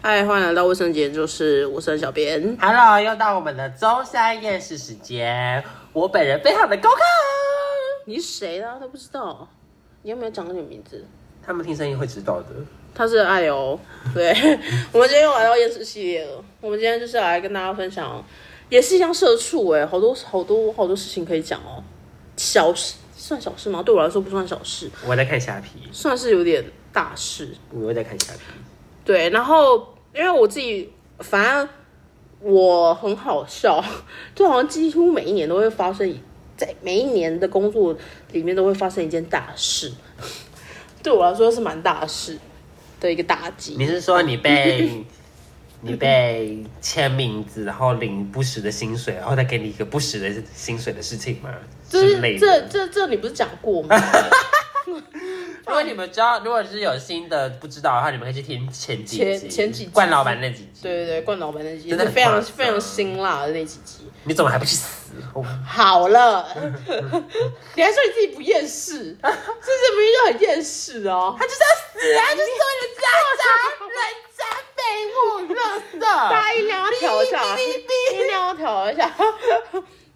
嗨，欢迎来到卫生间，就是我是小编。Hello，又到我们的周三夜市时间。我本人非常的高亢，你是谁呢？都不知道。你有没有讲过你的名字？他们听声音会知道的。他是爱流，对，我们今天又来到夜市系列了。我们今天就是来跟大家分享，也是一样社畜哎，好多好多好多事情可以讲哦。小事算小事吗？对我来说不算小事，我在看虾皮，算是有点大事。我又在看虾皮。对，然后因为我自己，反正我很好笑，就好像几乎每一年都会发生，在每一年的工作里面都会发生一件大事，对我来说是蛮大事的一个打击。你是说你被你被签名字，然后领不实的薪水，然后再给你一个不实的薪水的事情吗？就是这。这这你不是讲过吗？如果你们知道，如果是有新的不知道的话，你们可以去听前几前集前几集冠老板那几集。对对对，冠老板那几集真的很非常夸张非常辛辣的那几集。你怎么还不去死？哦好了，你还说你自己不厌世，这是明明就很厌世哦。他就是要死啊！就是为了渣渣人渣废物垃圾。大家音量要调一下，音量要调一下。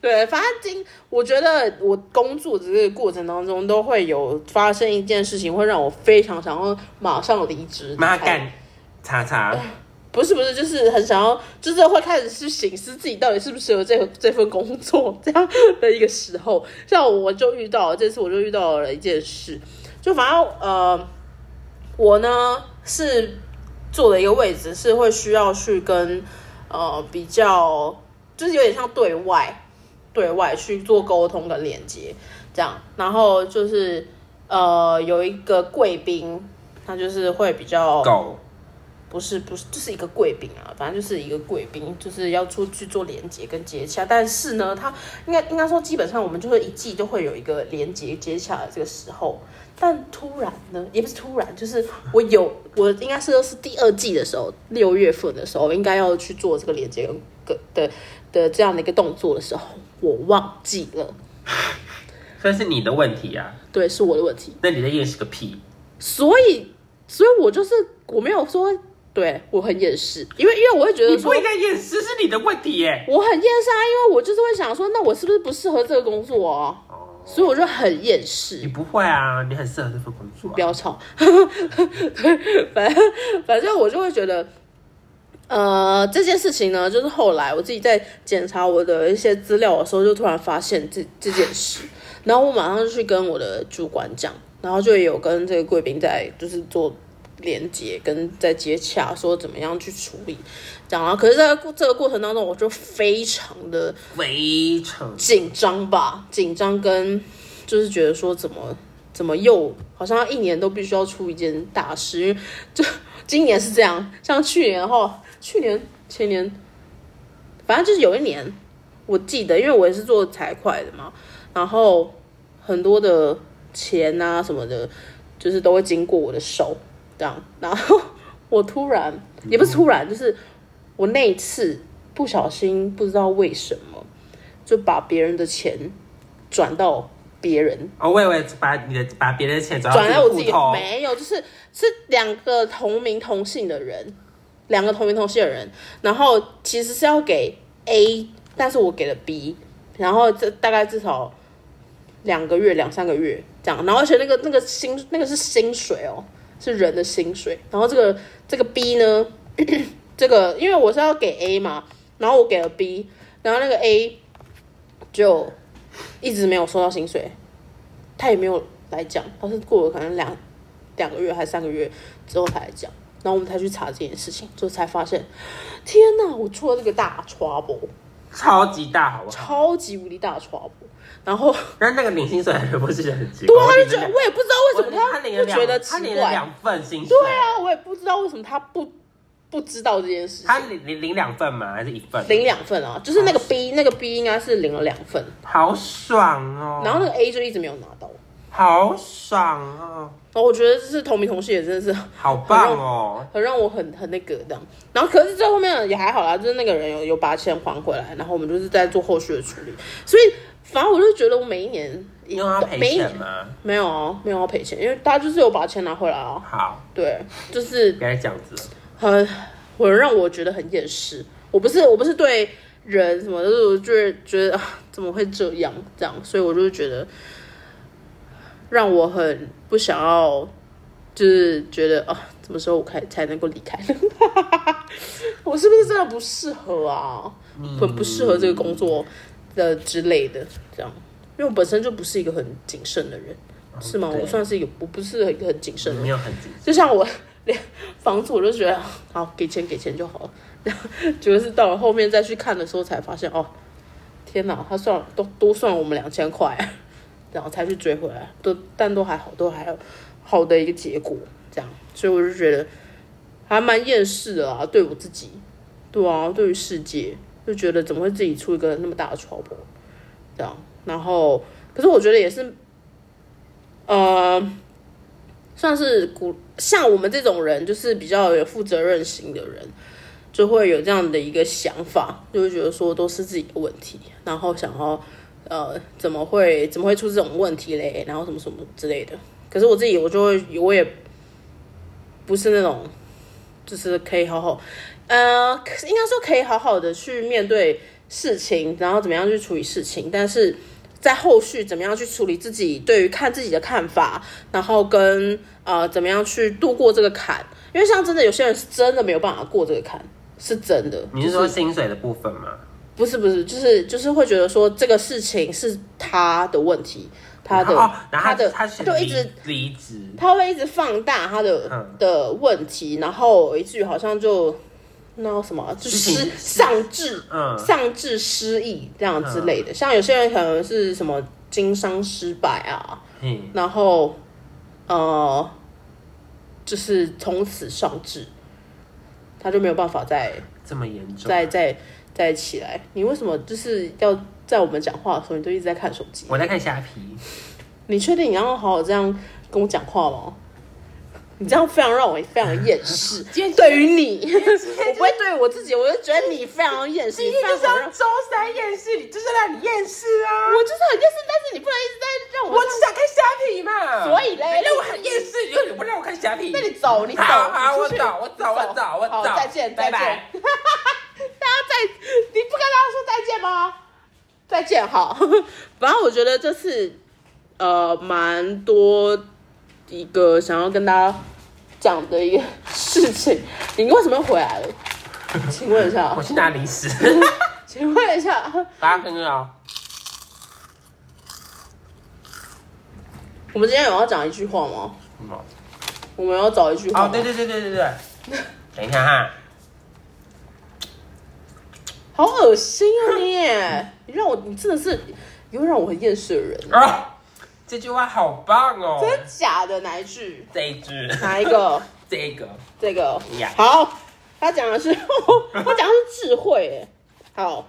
对，反正今我觉得我工作的这个过程当中，都会有发生一件事情，会让我非常想要马上离职。妈干，叉叉，不 是不是，就是很想要，就是会开始去醒思自己到底适不适合这个这份工作这样的一个时候。像我就遇到了这次，我就遇到了一件事，就反正呃，我呢是坐的一个位置，是会需要去跟呃比较，就是有点像对外对外去做沟通跟连接这样，然后就是呃有一个贵宾，他就是会比较狗不是不是，就是一个贵宾啊，反正就是一个贵宾，就是要出去做连接跟接洽。但是呢，他应该应该说，基本上我们就会一季都会有一个连接接洽的这个时候。但突然呢，也不是突然，就是我有我应该是是第二季的时候，六月份的时候，应该要去做这个连接跟跟的的这样的一个动作的时候，我忘记了。这是你的问题啊！对，是我的问题。那你在掩饰个屁！所以，所以我就是我没有说对我很厌世，因为因为我会觉得说你不应该厌世，是你的问题耶。我很厌世啊，因为我就是会想说，那我是不是不适合这个工作啊？哦，所以我就很厌你。不会啊，你很适合这份工作、啊。不要吵，对，反正反正我就会觉得，呃，这件事情呢，就是后来我自己在检查我的一些资料的时候，就突然发现这这件事，然后我马上就去跟我的主管讲，然后就有跟这个贵宾在就是做连接跟在接洽，说怎么样去处理，这样啊。可是，在这个过程当中，我就非常的非常紧张吧，紧张跟就是觉得说怎么怎么又好像一年都必须要出一件大事，因为就今年是这样，像去年的话，去年前年，反正就是有一年，我记得，因为我也是做财会的嘛，然后很多的钱啊什么的，就是都会经过我的手，这样，然后我突然也不是突然，就是我那一次不小心不知道为什么。就把别人的钱转到别人，哦，我以为把你的把别人的钱转转到我自己没有，就是是两个同名同姓的人，两个同名同姓的人，然后其实是要给 A，但是我给了 B，然后这大概至少两个月、两三个月这样，然后而且那个那个薪那个是薪水哦，是人的薪水，然后这个这个 B 呢，这个因为我是要给 A 嘛，然后我给了 B，然后那个 A 就一直没有收到薪水，他也没有来讲，他是过了可能两两个月还是三个月之后才来讲，然后我们才去查这件事情，就才发现，天哪，我出了这个大 trouble，超级大，好不好？超级无敌大 trouble，然后 但那个领薪水的人不是很奇怪？对他就觉得我也不知道为什么他领了两会觉得他奇怪，领了两份薪水，对啊，我也不知道为什么他不不知道这件事情。他领领领两份吗？还是一份？领两份啊，就是那个 B，那个 B 应该是领了两份，好爽哦！然后那个 A 就一直没有拿到。好爽哦，然后我觉得这是同名同姓，也真的是好棒哦！很让我很很那个这样。然后可是最后面也还好啦，就是那个人有有把钱还回来，然后我们就是在做后续的处理。所以反正我就觉得我每一年你有要赔钱吗？没有啊，没有要赔钱，因为他就是有把钱拿回来啊。好，对，就是别再这样子很。很，会让我觉得很厌世。我不是我不是对人什么，就是我就是觉得啊，怎么会这样这样，所以我就觉得让我很不想要，就是觉得啊，什么时候我开才能够离开？我是不是真的不适合啊？很不适合这个工作的之类的，这样，因为我本身就不是一个很谨慎的人，是吗？我算是一个，我不是一个很谨慎的人没。有很谨慎就像我连 房子我就觉得好给钱给钱就好了，然后结果是到了后面再去看的时候才发现哦，天哪，他算了都多算我们两千块，然后才去追回来，都但都还好，都还有好的一个结果，这样，所以我就觉得还蛮厌世的啊，对我自己，对啊，对于世界就觉得怎么会自己出一个那么大的差错这样，然后可是我觉得也是，呃。算是古像我们这种人，就是比较有负责任心的人，就会有这样的一个想法，就会觉得说都是自己的问题，然后想要呃怎么会怎么会出这种问题嘞，然后什么什么之类的。可是我自己我就会我也不是那种就是可以好好呃应该说可以好好的去面对事情，然后怎么样去处理事情，但是。在后续怎么样去处理自己对于看自己的看法，然后跟呃怎么样去度过这个坎？因为像真的有些人是真的没有办法过这个坎，是真的。你是说薪水的部分吗？不是不是，就是就是会觉得说这个事情是他的问题，他的、他的他选就一直离离职，他会一直放大他的、嗯的问题，然后以至于好像就那什么，就失事情丧志，嗯丧志失意这样之类的。像有些人可能是什么经商失败啊，嗯，然后呃，就是从此丧志，他就没有办法再这么严重。再再再起来。你为什么就是要在我们讲话的时候，你就一直在看手机？我在看虾皮，你确定你要好好这样跟我讲话吗？你这样非常让我非常厌世。今天对于你，我不会对于我自己，我就觉得你非常厌世，你非常让周三厌世，你就是让你厌世啊！我就是很厌世，但是你不能一直在让我我只想看虾皮嘛。所以嘞那我很厌世，你又不让我看虾皮。那你走，你走，好好，我走，我走，我走，我好，走。再见，拜再见。拜。大家再，你不跟大家说再见吗？再见，好。反正我觉得这次呃蛮多一个想要跟大家讲的一个事情。你为什么又回来了？请问一下我，去拿零食。请问一下，大家很好。我们今天有要讲一句话吗？什么？我们要找一句话对对对对对对。等一下哈，好恶心啊你！你让我，你真的是，你会让我很厌世的人。啊，这句话好棒哦。真的假的？哪一句？这一句，哪一个？这个，这个呀好，他讲的是 他讲的是智慧，哎，好，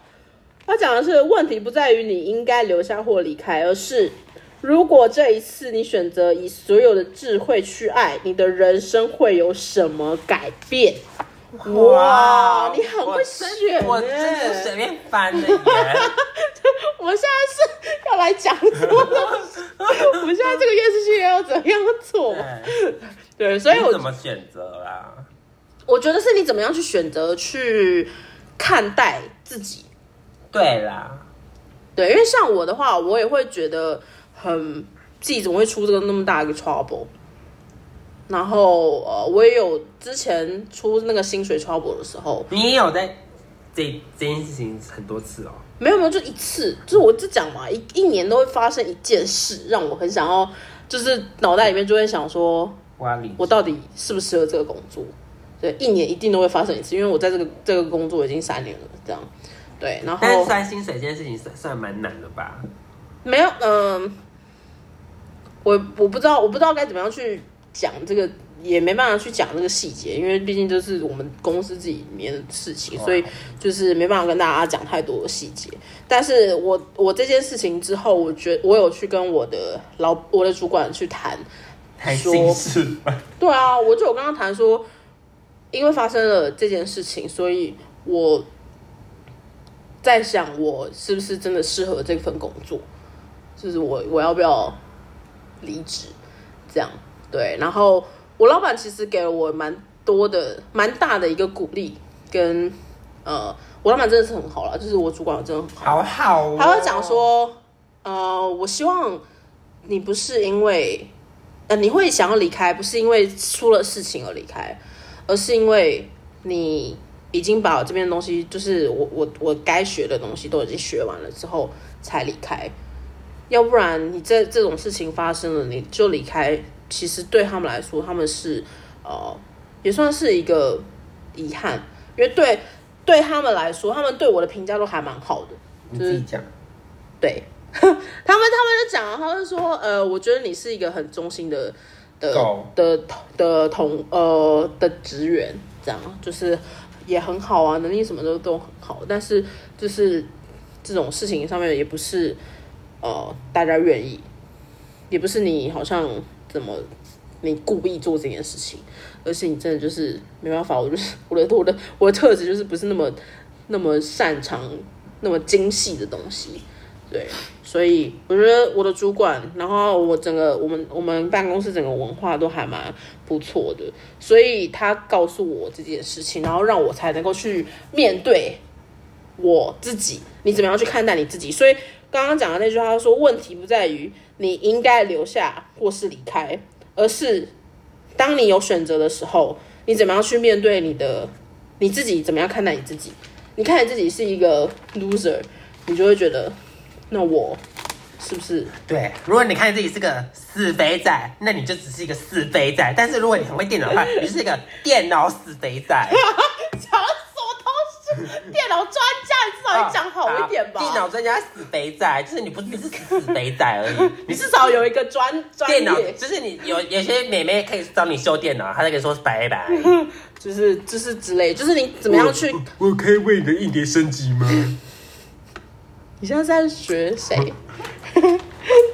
他讲的是问题不在于你应该留下或离开，而是如果这一次你选择以所有的智慧去爱，你的人生会有什么改变？哇，你很会我选真我真欸的随便翻的耶。我们现在是要来讲什么？我们现在这个电视剧要怎么样做？对，对，所以我你怎么选择啦？我觉得是你怎么样去选择去看待自己。对啦，对，因为像我的话，我也会觉得很自己怎么会出这个那么大一个 trouble。然后呃，我也有之前出那个薪水 trouble 的时候，你也有在这这件事情很多次哦。没有没有，就一次，就是我就讲嘛，一一年都会发生一件事，让我很想要，就是脑袋里面就会想说，我到底适不适合这个工作？对，一年一定都会发生一次，因为我在这个这个工作已经三年了，这样。对，然后但是算薪水这件事情算算蛮难的吧？没有，嗯、我我不知道，我不知道该怎么样去讲这个，也没办法去讲这个细节，因为毕竟这是我们公司自己里面的事情，所以就是没办法跟大家讲太多的细节。但是我我这件事情之后，我觉我有去跟我的老我的主管去谈，太说心事？对啊，我就有跟他谈说，因为发生了这件事情，所以我在想，我是不是真的适合这份工作，就是我我要不要离职，这样对。然后我老板其实给了我蛮多的、蛮大的一个鼓励，跟呃，我老板真的是很好了，就是我主管真的很好。好好、哦，他会讲，说，呃，我希望你不是因为，呃，你会想要离开，不是因为出了事情而离开，而是因为你已经把这边的东西，就是我我我该学的东西都已经学完了之后才离开，要不然你这这种事情发生了，你就离开，其实对他们来说，他们是呃，也算是一个遗憾，因为对对他们来说，他们对我的评价都还蛮好的。你自己讲，对 他们，他们就讲，他们说，呃，我觉得你是一个很忠心的的狗的的同呃的职员，这样就是也很好啊，能力什么都都很好，但是就是这种事情上面也不是呃大家愿意，也不是你好像怎么你故意做这件事情，而且你真的就是没办法，我就是 我的我的我的特质就是不是那么那么擅长那么精细的东西，对，所以我觉得我的主管，然后我整个我们我们办公室整个文化都还蛮不错的，所以他告诉我这件事情，然后让我才能够去面对我自己，你怎么样去看待你自己？所以刚刚讲的那句话他说，问题不在于你应该留下或是离开，而是当你有选择的时候，你怎么样去面对你的你自己？怎么样看待你自己？你看你自己是一个 loser，你就会觉得，那我是不是对，如果你看自己是个死肥仔，那你就只是一个死肥仔；但是如果你很会电脑的话，你是一个电脑死肥仔。讲什么东西？电脑专家，你至少你讲好一点吧。电脑专家死肥仔，就是你不是只是死肥仔而已，你至少有一个专专电脑，就是你有有些妹妹可以找你修电脑，她就可以说拜拜。就是就是之类，就是你怎么样去？我可以为你的硬碟升级吗？你现在在学谁？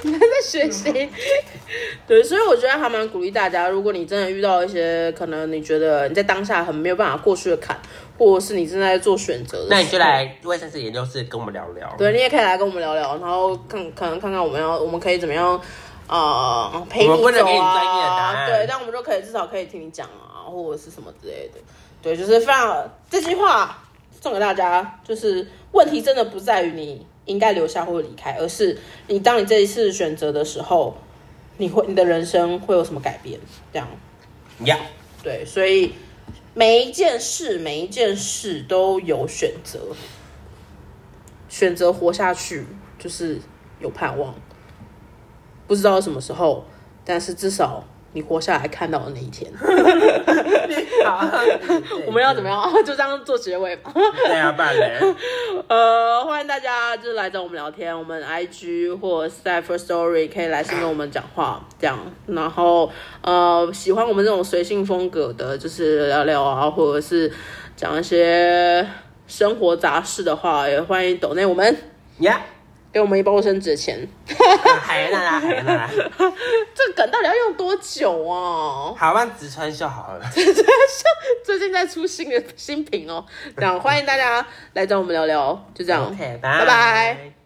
你还在在学习？对，所以我觉得还蛮鼓励大家，如果你真的遇到一些可能你觉得你在当下很没有办法过去的坎，或者是你正在做选择那你就来卫生室研究室跟我们聊聊。对你也可以来跟我们聊聊，然后看可能看看我们要我们可以怎么样呃陪你我们不能走给你专业的答啊，案对，但我们就可以至少可以听你讲啊，或者是什么之类的。对，就是非常这句话送给大家，就是问题真的不在于你应该留下或离开，而是你当你这一次选择的时候，你会你的人生会有什么改变？这样。呀，对，所以每一件事每一件事都有选择，选择活下去就是有盼望，不知道什么时候，但是至少你活下来看到的那一天，我们要怎么？样？就这样做结尾吧。对啊，不然嘞。呃，欢迎大家就是来找我们聊天，我们 IG 或者是在 First Story 可以来信跟我们讲话，这样。然后呃，喜欢我们这种随性风格的，就是聊聊啊，或者是讲一些生活杂事的话，也欢迎抖内我们呀，给我们一包卫生纸的钱。海娜啦，海娜啦。这个梗到底要用多久啊？好，那直川秀好了。最近在出新的新品哦，这样欢迎大家来找我们聊聊，就这样拜拜。